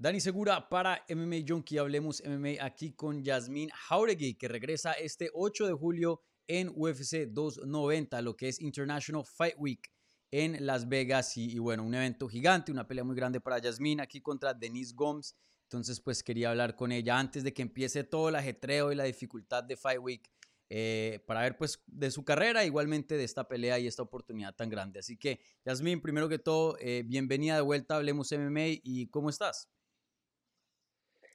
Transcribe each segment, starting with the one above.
Dani Segura para MMA Junkie. Hablemos MMA aquí con Yasmín Jauregui, que regresa este 8 de julio en UFC 290, lo que es International Fight Week en Las Vegas. Y, bueno, un evento gigante, una pelea muy grande para Yasmín aquí contra Denise Gomes. Entonces, pues quería hablar con ella antes de que empiece todo el ajetreo y la dificultad de Fight Week. Eh, para ver pues de su carrera, igualmente de esta pelea y esta oportunidad tan grande. Así que, Yasmín, primero que todo, eh, bienvenida de vuelta Hablemos MMA y ¿cómo estás?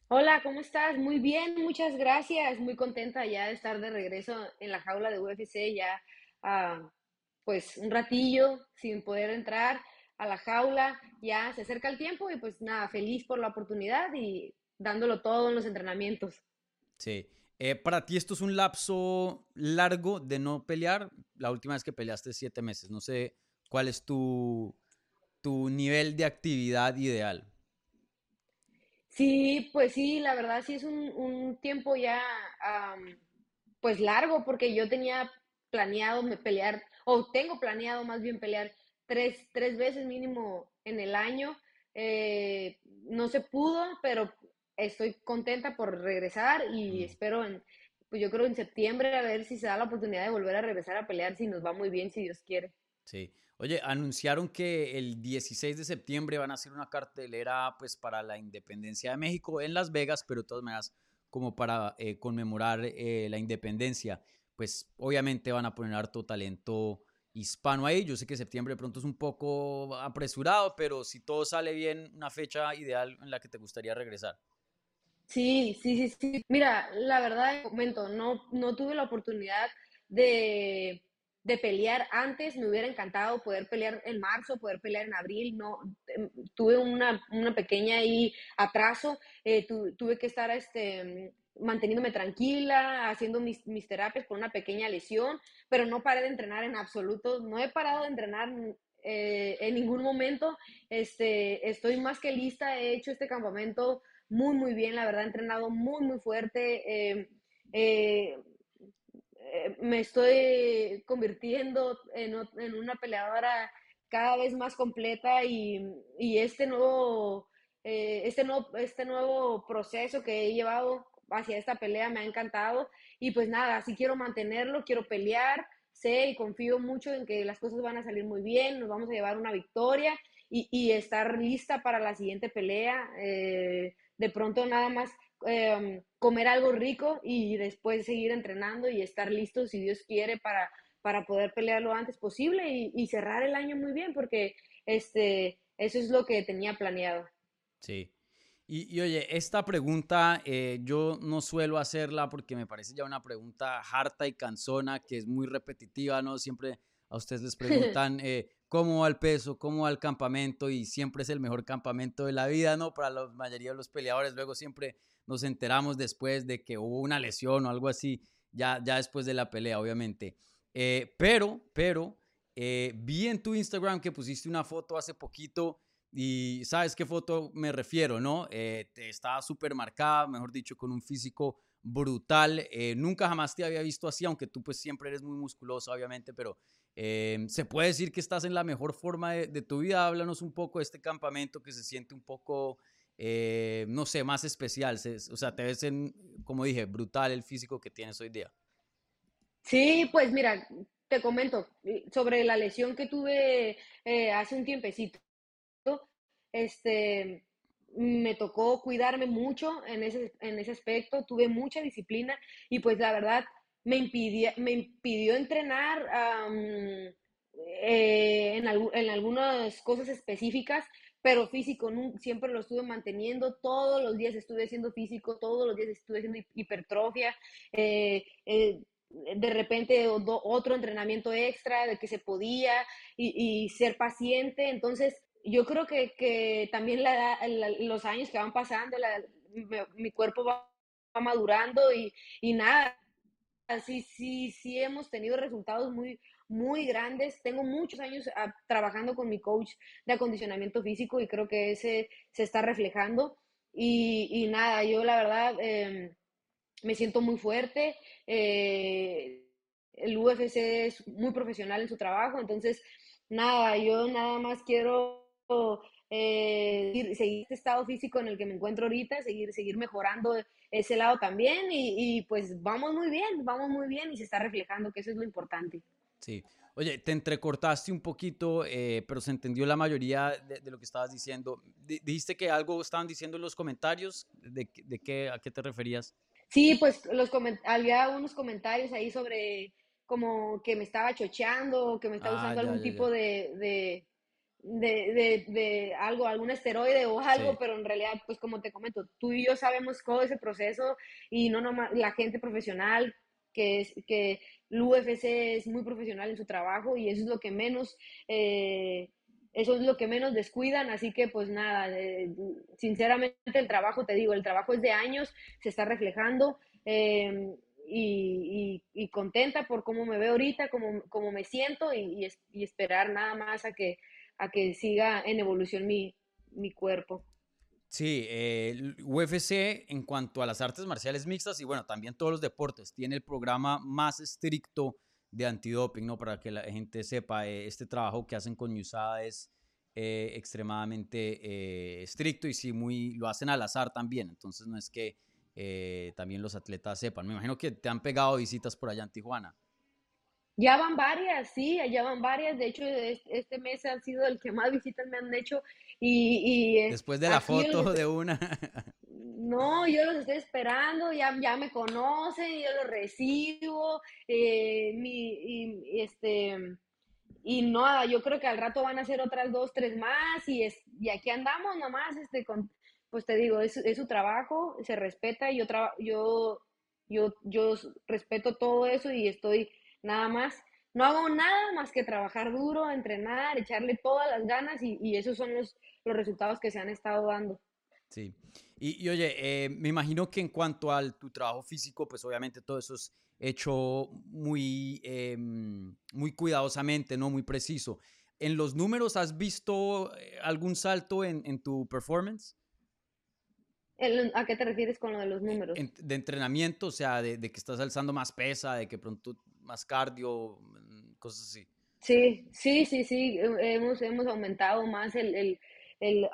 Hola, ¿cómo estás? Muy bien, muchas gracias. Muy contenta ya de estar de regreso en la jaula de UFC, ya ah, pues un ratillo sin poder entrar a la jaula. Ya se acerca el tiempo y pues nada, feliz por la oportunidad y dándolo todo en los entrenamientos. Sí. Eh, para ti esto es un lapso largo de no pelear. La última vez que peleaste siete meses. No sé cuál es tu, tu nivel de actividad ideal. Sí, pues sí, la verdad sí es un, tiempo ya pues largo porque yo tenía planeado pelear, o tengo planeado más bien pelear tres, tres veces mínimo en el año. Eh, no se pudo, pero estoy contenta por regresar y espero en, pues yo creo en septiembre a ver si se da la oportunidad de volver a regresar a pelear, si nos va muy bien, si Dios quiere. Sí. Oye, anunciaron que el 16 de septiembre van a hacer una cartelera pues para la independencia de México en Las Vegas, pero de todas maneras como para eh, conmemorar eh, la independencia, pues obviamente van a poner harto talento hispano ahí. Yo sé que septiembre de pronto es un poco apresurado, pero si todo sale bien, una fecha ideal en la que te gustaría regresar. Sí, sí, sí, sí. Mira, la verdad, momento, no, no tuve la oportunidad de de pelear antes, me hubiera encantado poder pelear en marzo, poder pelear en abril, no, em, tuve una, pequeña ahí atraso, eh, tuve que estar este, manteniéndome tranquila, haciendo mis, terapias por una pequeña lesión, pero no paré de entrenar en absoluto, no he parado de entrenar eh, en ningún momento, este, estoy más que lista, he hecho este campamento muy, muy bien, la verdad, he entrenado muy, muy fuerte. Eh, eh me estoy convirtiendo en, una peleadora cada vez más completa y, este, nuevo, eh, este, nuevo, este nuevo proceso que he llevado hacia esta pelea me ha encantado y pues nada, si quiero mantenerlo, quiero pelear, sé y confío mucho en que las cosas van a salir muy bien, nos vamos a llevar una victoria y, estar lista para la siguiente pelea. Eh, de pronto nada más Em, comer algo rico y después seguir entrenando y estar listo, si Dios quiere, para, para poder pelear lo antes posible y, cerrar el año muy bien, porque este, eso es lo que tenía planeado. Sí. Y, oye, esta pregunta eh, yo no suelo hacerla porque me parece ya una pregunta harta y cansona, que es muy repetitiva, ¿no? Siempre a ustedes les preguntan eh, cómo va el peso, cómo va el campamento y siempre es el mejor campamento de la vida, ¿no? Para la mayoría de los peleadores, luego siempre nos enteramos después de que hubo una lesión o algo así, ya, ya después de la pelea, obviamente. Eh, pero, pero, eh, vi en tu Instagram que pusiste una foto hace poquito y sabes qué foto me refiero, ¿no? Eh, estaba súper marcada, mejor dicho, con un físico brutal. nunca jamás te había visto así, aunque tú pues siempre eres muy musculoso, obviamente, pero se puede decir que estás en la mejor forma de, tu vida. Háblanos un poco de este campamento que se siente un poco eh, no sé, más especial? O sea, te ves, en, como dije, brutal el físico que tienes hoy día. Sí, pues mira, te comento sobre la lesión que tuve eh, hace un tiempecito. Este, me tocó cuidarme mucho en ese, en ese aspecto, tuve mucha disciplina y pues la verdad me, impidió, me impidió entrenar eh, en, en algunas cosas específicas pero físico siempre lo estuve manteniendo, todos los días estuve haciendo físico, todos los días estuve haciendo hipertrofia, eh, eh, de repente otro entrenamiento extra de que se podía y, ser paciente, entonces yo creo que, también los años que van pasando, mi, cuerpo va, madurando y, y nada, sí, sí, sí hemos tenido resultados muy, muy grandes. Tengo muchos años ah, trabajando con mi coach de acondicionamiento físico y creo que ese se está reflejando. Y, nada, yo la verdad em, me siento muy fuerte. Eh, el UFC es muy profesional en su trabajo, entonces nada, yo nada más quiero eh, seguir este estado físico en el que me encuentro ahorita, seguir, seguir mejorando ese lado también y, pues vamos muy bien, vamos muy bien y se está reflejando que eso es lo importante. Sí. Oye, te entrecortaste un poquito, eh, pero se entendió la mayoría de, lo que estabas diciendo. dijiste que algo estaban diciendo en los comentarios. ¿De, de qué, a qué te referías? Sí, pues los había unos comentarios ahí sobre como que me estaba chocheando, que me estaba ah, usando algún tipo De, de, de, algo, algún esteroide o algo, pero en realidad, pues como te comento, tú y yo sabemos todo ese proceso y no nomás la gente profesional que es que el UFC es muy profesional en su trabajo y eso es lo que menos eh, eso es lo que menos descuidan, así que pues nada, sinceramente el trabajo, te digo, el trabajo es de años, se está reflejando em, y, contenta por cómo me veo ahorita, cómo, cómo me siento y, esperar nada más a que, a que siga en evolución mi, mi cuerpo. Sí, el UFC en cuanto a las artes marciales mixtas y bueno, también todos los deportes, tiene el programa más estricto de antidoping, ¿no? Para que la gente sepa, eh, este trabajo que hacen con USADA es eh, extremadamente eh, estricto y sí, muy, lo hacen al azar también, entonces no es que también los atletas sepan. Me imagino que te han pegado visitas por allá en Tijuana. Ya van varias, sí, ya van varias. De hecho, este mes ha sido el que más visitas me han hecho. Y, Después de la foto de una. No, yo los estoy esperando, ya, ya me conocen, yo los recibo, eh, mi, y, este, y nada, yo creo que al rato van a ser otras dos, tres más, y, es, y aquí andamos nomás, este, con, pues te digo, es, es su trabajo, se respeta, yo, yo, yo, yo respeto todo eso y estoy nada más, no hago nada más que trabajar duro, entrenar, echarle todas las ganas, y, y esos son los, los resultados que se han estado dando. Sí. Y, oye, eh, me imagino que en cuanto a tu trabajo físico, pues obviamente todo eso es hecho muy, em, muy cuidadosamente, ¿no? Muy preciso. ¿En los números has visto eh, algún salto en, tu performance? ¿A qué te refieres con lo de los números? de entrenamiento, o sea, de, que estás alzando más pesa, de que pronto más cardio, mm, cosas así. Sí, sí, sí, sí, hemos, hemos aumentado más el, el, el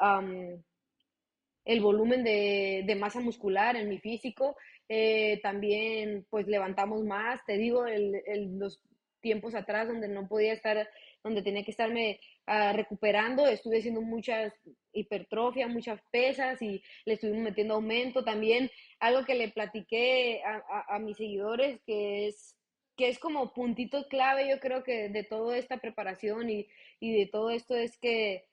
el volumen de, masa muscular en mi físico. Eh, también pues levantamos más, te digo, el, los tiempos atrás donde no podía estar, donde tenía que estarme ah, recuperando, estuve haciendo muchas hipertrofia, muchas pesas y le estuvimos metiendo aumento. También algo que le platiqué a, mis seguidores que es es como puntito clave, yo creo que de toda esta preparación y, de todo esto es que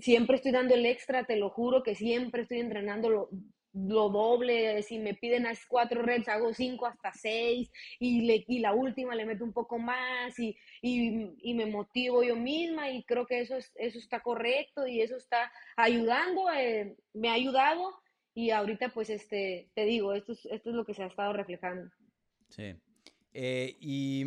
siempre estoy dando el extra, te lo juro que siempre estoy entrenando lo, doble, si me piden a cuatro reps hago cinco hasta seis y, le, y la última le meto un poco más y, y, me motivo yo misma y creo que eso, es, eso está correcto y eso está ayudando, eh, me ha ayudado y ahorita pues este, te digo, esto es, esto es lo que se ha estado reflejando. Sí. Eh, y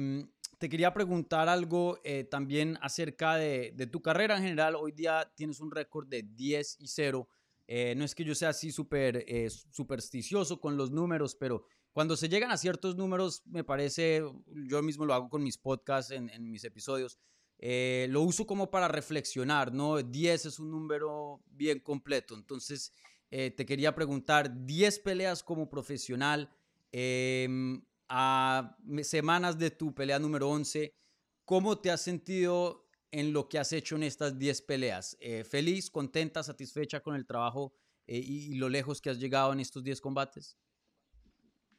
te quería preguntar algo eh, también acerca de, tu carrera en general. Hoy día tienes un récord de 10 y 0. Eh, no es que yo sea así súper eh, supersticioso con los números, pero cuando se llegan a ciertos números, me parece, yo mismo lo hago con mis podcasts, en, mis episodios, lo uso como para reflexionar, ¿no? 10 es un número bien completo. Entonces, te quería preguntar, 10 peleas como profesional, em, a semanas de tu pelea número 11, ¿cómo te has sentido en lo que has hecho en estas 10 peleas? Eh, ¿Feliz, contenta, satisfecha con el trabajo eh, y, lo lejos que has llegado en estos 10 combates?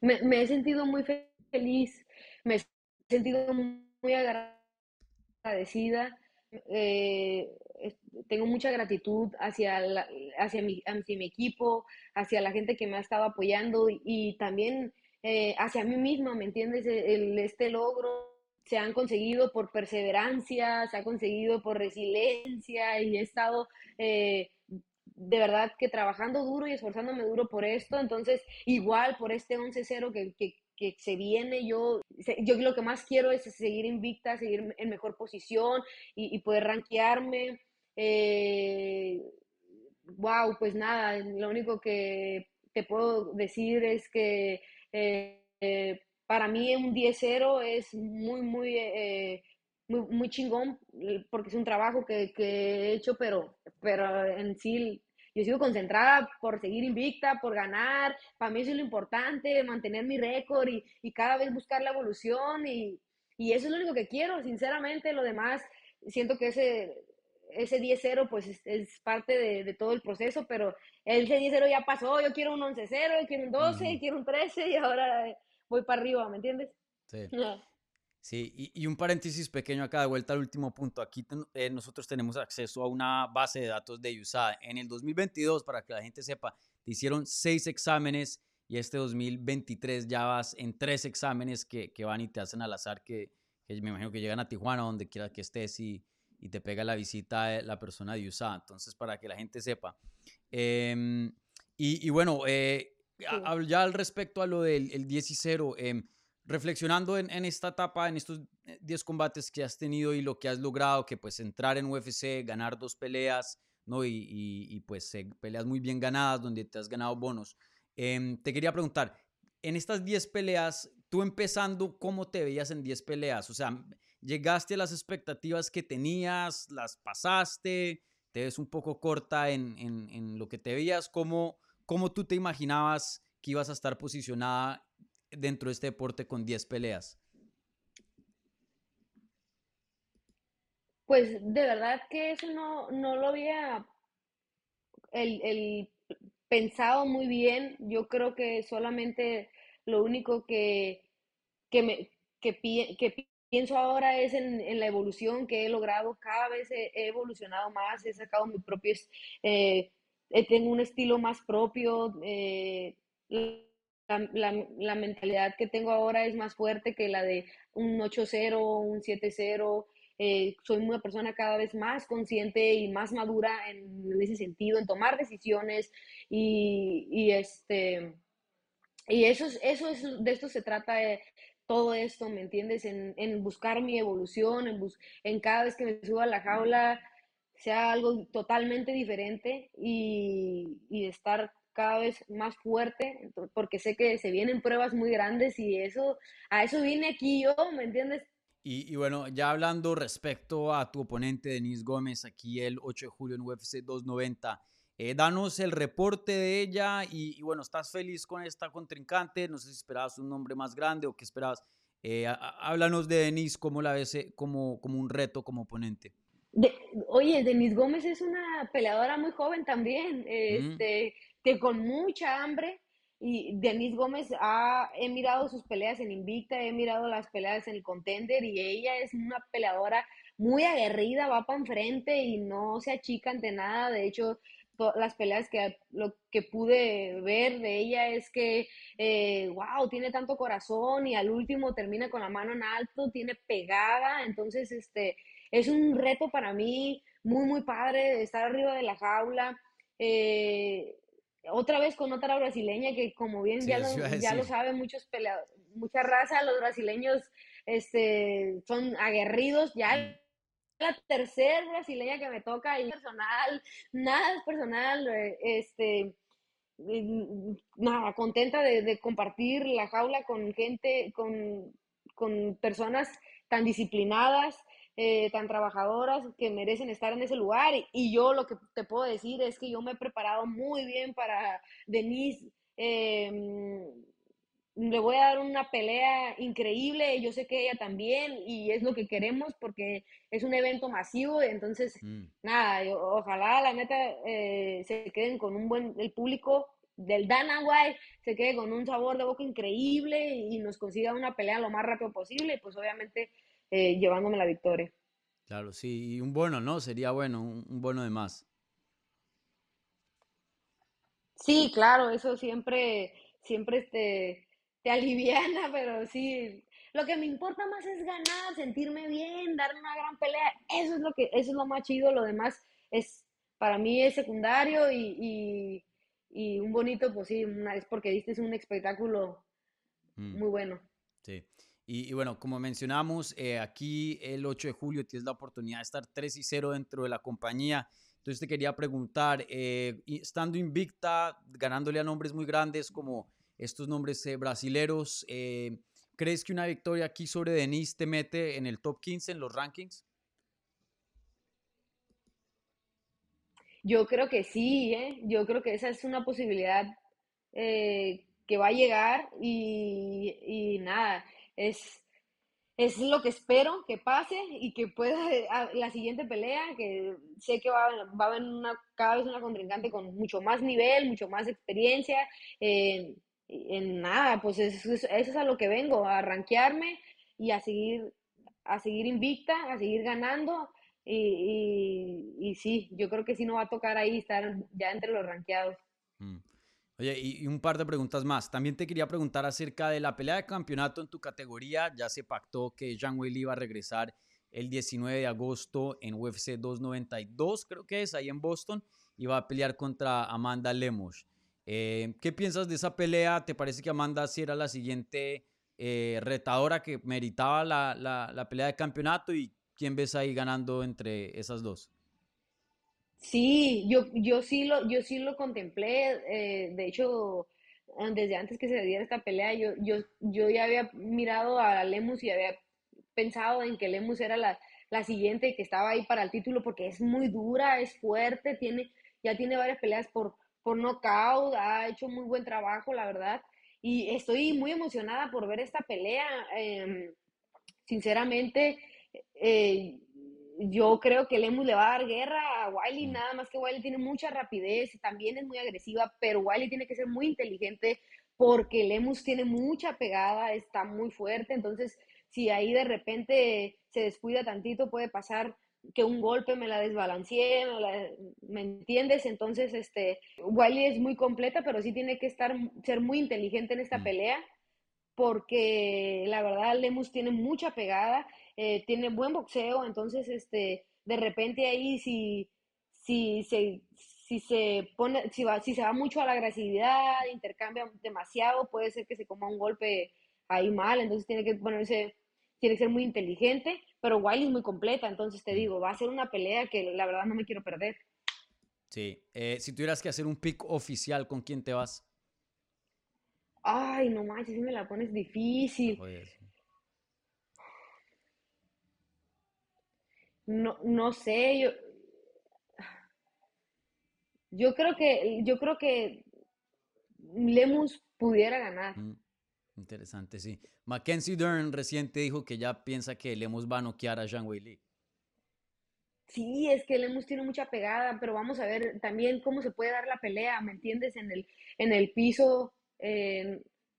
Me, he sentido muy feliz, me he sentido muy agradecida. Eh, tengo mucha gratitud hacia, hacia, mi, hacia mi equipo, hacia la gente que me ha estado apoyando y también eh, hacia mí misma, ¿me entiendes? E, el, este logro se han conseguido por perseverancia, se ha conseguido por resiliencia y he estado eh, de verdad que trabajando duro y esforzándome duro por esto. Entonces, igual por este 11-0 que, que, que, se viene, yo, yo lo que más quiero es seguir invicta, seguir en mejor posición y, poder rankearme. wow, eh, pues nada, lo único que te puedo decir es que eh, eh, para mí un 10-0 es muy, muy, eh, muy, chingón, porque es un trabajo que, que, he hecho, pero, pero en sí yo sigo concentrada por seguir invicta, por ganar. Para mí eso es lo importante, mantener mi récord y, y cada vez buscar la evolución y, y eso es lo único que quiero, sinceramente. Lo demás, siento que ese, ese 10-0 pues es, parte de, de, todo el proceso, pero ese 10-0 ya pasó, yo quiero un 11-0, quiero un 12, quiero un 13 y ahora voy para arriba, ¿me entiendes? Sí. Sí, y, un paréntesis pequeño acá de vuelta al último punto. Aquí eh, nosotros tenemos acceso a una base de datos de USAID. En el 2022, para que la gente sepa, te hicieron seis exámenes y este 2023 ya vas en tres exámenes que, que van y te hacen al azar, que, que, me imagino que llegan a Tijuana, donde quiera que estés y, y te pega la visita la persona de USAID. Entonces, para que la gente sepa. Em, y, y, bueno, eh, ya al respecto a lo del el 10 y 0, eh, reflexionando en, esta etapa, en estos 10 combates que has tenido y lo que has logrado, que pues entrar en UFC, ganar dos peleas, ¿no? Y, pues peleas muy bien ganadas, donde te has ganado bonos. Em, te quería preguntar, en estas 10 peleas, tú empezando, ¿cómo te veías en 10 peleas? O sea, ¿llegaste a las expectativas que tenías? ¿Las pasaste? ¿Te ves un poco corta en, en lo que te veías? ¿Cómo, ¿Cómo tú te imaginabas que ibas a estar posicionada dentro de este deporte con 10 peleas? Pues de verdad que eso no, no lo había el, pensado muy bien. Yo creo que solamente lo único que, que, me, que, pienso ahora es en, la evolución que he logrado. Cada vez he, evolucionado más, he sacado mi propio, eh, tengo un estilo más propio. Eh, la, mentalidad que tengo ahora es más fuerte que la de un 8-0, un 7-0. Eh, soy una persona cada vez más consciente y más madura en, ese sentido, en tomar decisiones y, este y eso es, eso es, de esto se trata eh, todo esto, ¿me entiendes? En, buscar mi evolución, en, en cada vez que me subo a la jaula sea algo totalmente diferente y, y estar cada vez más fuerte, porque sé que se vienen pruebas muy grandes y eso, a eso vine aquí yo, ¿me entiendes? Y, bueno, ya hablando respecto a tu oponente Denise Gómez, aquí el 8 de julio en UFC 290, eh, danos el reporte de ella y, bueno, ¿estás feliz con esta contrincante? No sé si esperabas un nombre más grande o qué esperabas. Eh, háblanos de Denise, ¿cómo la ves eh, como, como un reto como oponente? oye, Denise Gómez es una peleadora muy joven también. Este, que con mucha hambre, y Denise Gómez ha, he mirado sus peleas en Invicta, he mirado las peleas en el Contender y ella es una peleadora muy aguerrida, va para enfrente y no se achica ante nada. De hecho, las peleas que lo que pude ver de ella es que, wow, eh, tiene tanto corazón y al último termina con la mano en alto, tiene pegada. Entonces, este, es un reto para mí muy, muy padre estar arriba de la jaula. Eh, otra vez con otra brasileña que como bien ya, lo, ya lo saben muchos peleadores, mucha raza, los brasileños este, son aguerridos, ya. La tercera brasileña que me toca y personal, nada es personal, eh, este, nada, contenta de, compartir la jaula con gente, con, con personas tan disciplinadas, eh, tan trabajadoras que merecen estar en ese lugar. Y, yo lo que te puedo decir es que yo me he preparado muy bien para Denise. Em, le voy a dar una pelea increíble, yo sé que ella también, y es lo que queremos porque es un evento masivo, entonces, mm. nada, ojalá la neta eh, se queden con un buen, el público del Dana White se quede con un sabor de boca increíble y nos consiga una pelea lo más rápido posible, pues obviamente eh, llevándome la victoria. Claro, sí, y un bono, ¿no? Sería bueno, un, bono de más. Sí, claro, eso siempre, siempre te, te aliviana, pero sí, lo que me importa más es ganar, sentirme bien, dar una gran pelea, eso es lo que, eso es lo más chido, lo demás es, para mí es secundario y, y, un bonito, pues sí, es porque diste un espectáculo mm. muy bueno. Sí. Y, bueno, como mencionamos, eh, aquí el 8 de julio tienes la oportunidad de estar 3 y 0 dentro de la compañía. Entonces te quería preguntar, eh, estando invicta, ganándole a nombres muy grandes como estos nombres eh, brasileros, ¿crees que una victoria aquí sobre Denise te mete en el top 15 en los rankings? Yo creo que sí, ¿eh? yo creo que esa es una posibilidad eh, que va a llegar y, y nada, es, es lo que espero que pase y que pueda la siguiente pelea, que sé que va, va a haber una, cada vez una contrincante con mucho más nivel, mucho más experiencia. En nada, pues eso, es a lo que vengo, a rankearme y a seguir, a seguir invicta, a seguir ganando. Y, y, sí, yo creo que sí no va a tocar ahí estar ya entre los rankeados. Mm. Oye, y, un par de preguntas más. También te quería preguntar acerca de la pelea de campeonato en tu categoría. Ya se pactó que Jean Weili iba a regresar el 19 de agosto en UFC 292, creo que es, ahí en Boston, y va a pelear contra Amanda Lemos. Eh, ¿Qué piensas de esa pelea? ¿Te parece que Amanda sí era la siguiente eh, retadora que meritaba la, la, la pelea de campeonato? ¿Y quién ves ahí ganando entre esas dos? Sí, yo, yo sí lo, yo sí lo contemplé, eh, de hecho, desde antes que se diera esta pelea, yo, yo, yo ya había mirado a Lemus y había pensado en que Lemus era la, la siguiente que estaba ahí para el título porque es muy dura, es fuerte, tiene, ya tiene varias peleas por, por nocaut, ha hecho muy buen trabajo, la verdad, y estoy muy emocionada por ver esta pelea. Em, sinceramente, eh, yo creo que Lemus le va a dar guerra a Wiley, mm. nada más que Wiley tiene mucha rapidez, también es muy agresiva, pero Wiley tiene que ser muy inteligente porque Lemus tiene mucha pegada, está muy fuerte, entonces si ahí de repente se descuida tantito puede pasar que un golpe me la desbalanceé, me, entiendes? Entonces, este, Wiley es muy completa, pero sí tiene que estar, ser muy inteligente en esta mm. pelea, porque la verdad Lemus tiene mucha pegada eh, tiene buen boxeo, entonces, este, de repente ahí si, si, se, si se pone, si, va, si se va mucho a la agresividad, intercambia demasiado, puede ser que se coma un golpe ahí mal, entonces tiene que ponerse, tiene que ser muy inteligente, pero Wiley es muy completa, entonces te digo, va a ser una pelea que la verdad no me quiero perder. Sí, eh, si tuvieras que hacer un pick oficial, ¿con quién te vas? Ay, no manches, si me la pones difícil. no, no sé, yo, yo creo que, yo creo que Lemus pudiera ganar. Mm, interesante, sí. Mackenzie Dern reciente dijo que ya piensa que Lemus va a noquear a Jean Wei Sí, es que Lemus tiene mucha pegada, pero vamos a ver también cómo se puede dar la pelea, ¿me entiendes? En el, en el piso,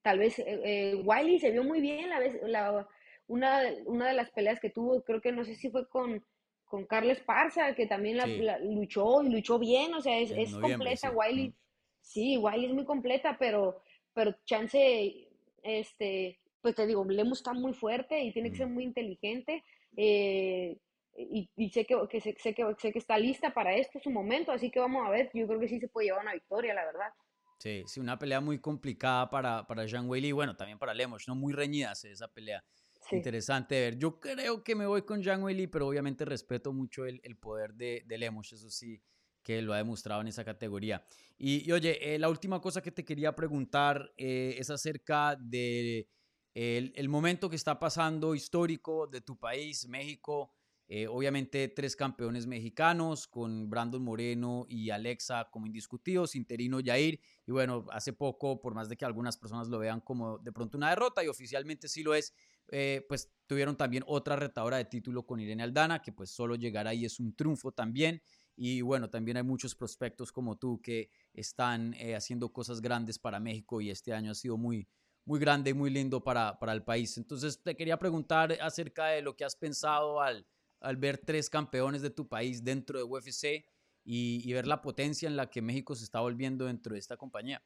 tal vez eh, eh, Wiley se vio muy bien la vez, la, una, una de las peleas que tuvo, creo que no sé si fue con, con Carles Parza, que también la, luchó y luchó bien, o sea, es, es completa, Wiley. Sí, Wiley es muy completa, pero, pero chance, este, pues te digo, Lemus está muy fuerte y tiene que ser muy inteligente. Eh, y, sé, que, que, sé, que, sé que está lista para esto, su momento, así que vamos a ver, yo creo que sí se puede llevar una victoria, la verdad. Sí, sí, una pelea muy complicada para, para Jean Wiley y bueno, también para Lemos, ¿no? Muy reñida esa pelea. Interesante ver. Yo creo que me voy con Jean Weili, pero obviamente respeto mucho el, el poder de, de, Lemos, eso sí, que lo ha demostrado en esa categoría. Y, oye, eh, la última cosa que te quería preguntar eh, es acerca de el, el, momento que está pasando histórico de tu país, México. Eh, obviamente tres campeones mexicanos con Brandon Moreno y Alexa como indiscutidos, interino Yair. Y bueno, hace poco, por más de que algunas personas lo vean como de pronto una derrota y oficialmente sí lo es, eh, pues tuvieron también otra retadora de título con Irene Aldana, que pues solo llegar ahí es un triunfo también. Y bueno, también hay muchos prospectos como tú que están eh, haciendo cosas grandes para México y este año ha sido muy, muy grande y muy lindo para, para el país. Entonces te quería preguntar acerca de lo que has pensado al al ver tres campeones de tu país dentro de UFC y, ver la potencia en la que México se está volviendo dentro de esta compañía?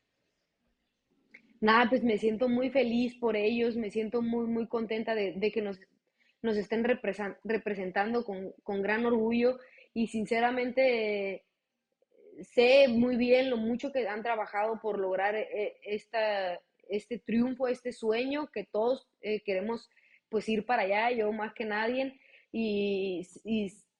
Nada, pues me siento muy feliz por ellos, me siento muy, muy contenta de, que nos, nos estén representando con, con, gran orgullo y sinceramente sé muy bien lo mucho que han trabajado por lograr eh, esta, este triunfo, este sueño que todos eh, queremos pues ir para allá, yo más que nadie y,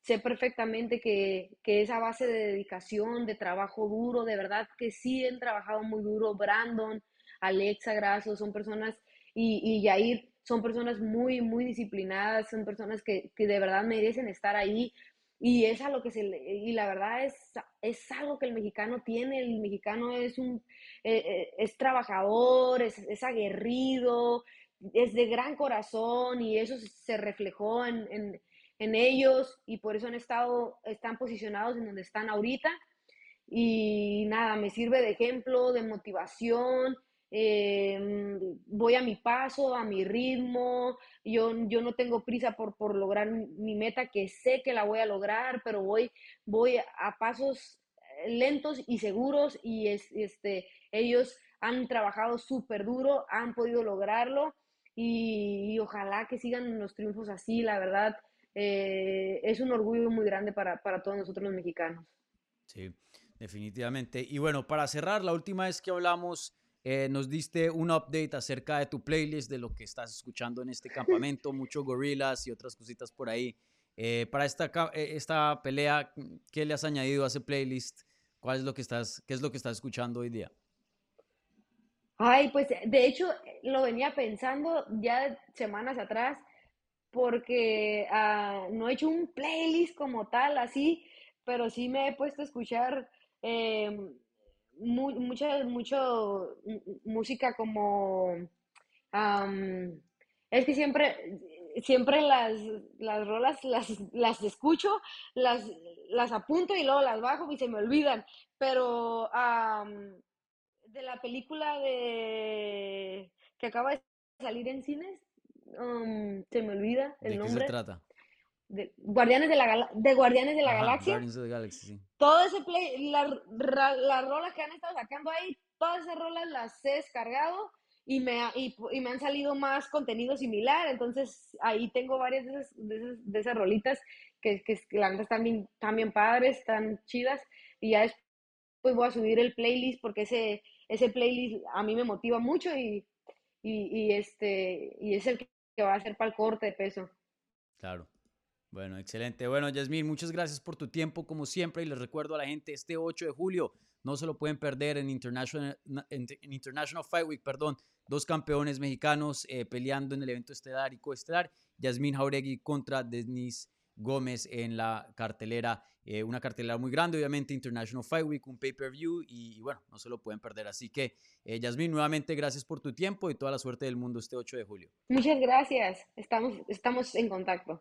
sé perfectamente que, que, esa base de dedicación, de trabajo duro, de verdad que sí han trabajado muy duro, Brandon, Alexa Grasso, son personas, y, y Yair, son personas muy, muy disciplinadas, son personas que, que de verdad merecen estar ahí. Y es a lo que se y la verdad es, es algo que el mexicano tiene, el mexicano es un eh, eh, es trabajador, es, es, aguerrido, es de gran corazón y eso se reflejó en, en, en, ellos y por eso han estado, están posicionados en donde están ahorita. Y nada, me sirve de ejemplo, de motivación, eh, voy a mi paso, a mi ritmo, yo, yo no tengo prisa por, por lograr mi meta, que sé que la voy a lograr, pero voy, voy a pasos lentos y seguros y es, este, ellos han trabajado súper duro, han podido lograrlo y, ojalá que sigan los triunfos así, la verdad, eh, es un orgullo muy grande para, para todos nosotros los mexicanos. Sí, definitivamente. Y bueno, para cerrar, la última vez que hablamos eh, nos diste un update acerca de tu playlist, de lo que estás escuchando en este campamento, mucho gorilas y otras cositas por ahí. Eh, para esta, eh, esta pelea, ¿qué le has añadido a ese playlist? ¿Cuál es lo que estás, ¿Qué es lo que estás escuchando hoy día? Ay, pues de hecho lo venía pensando ya semanas atrás porque uh, no he hecho un playlist como tal así, pero sí me he puesto a escuchar eh, mucha, mucho música como... es que siempre, siempre las, las rolas las, las escucho, las, las apunto y luego las bajo y se me olvidan. Pero de la película de que acaba de salir en cines, se me olvida el nombre. ¿De qué se trata? De Guardianes de la, de Guardianes de la Galaxia. Todo ese play, las rolas que han estado sacando ahí, todas esas rolas las he descargado y me, y, y me han salido más contenido similar. Entonces ahí tengo varias de esas, de esas, de esas rolitas que, que, la están bien, están bien padres, están chidas. Y ya después voy a subir el playlist porque ese, ese playlist a mí me motiva mucho y, y, y este, y es el que va a ser para el corte de peso. Claro. Bueno, excelente. Bueno, Yasmín, muchas gracias por tu tiempo, como siempre, y les recuerdo a la gente, este 8 de julio no se lo pueden perder en International, International Fight Week, perdón, dos campeones mexicanos eh, peleando en el evento estelar y coestelar, Yasmín Jauregui contra Denise Gómez en la cartelera, eh, una cartelera muy grande, obviamente International Fight Week, un pay-per-view y, bueno, no se lo pueden perder. Así que, eh, Yasmín, nuevamente gracias por tu tiempo y toda la suerte del mundo este 8 de julio. Muchas gracias, estamos, estamos en contacto.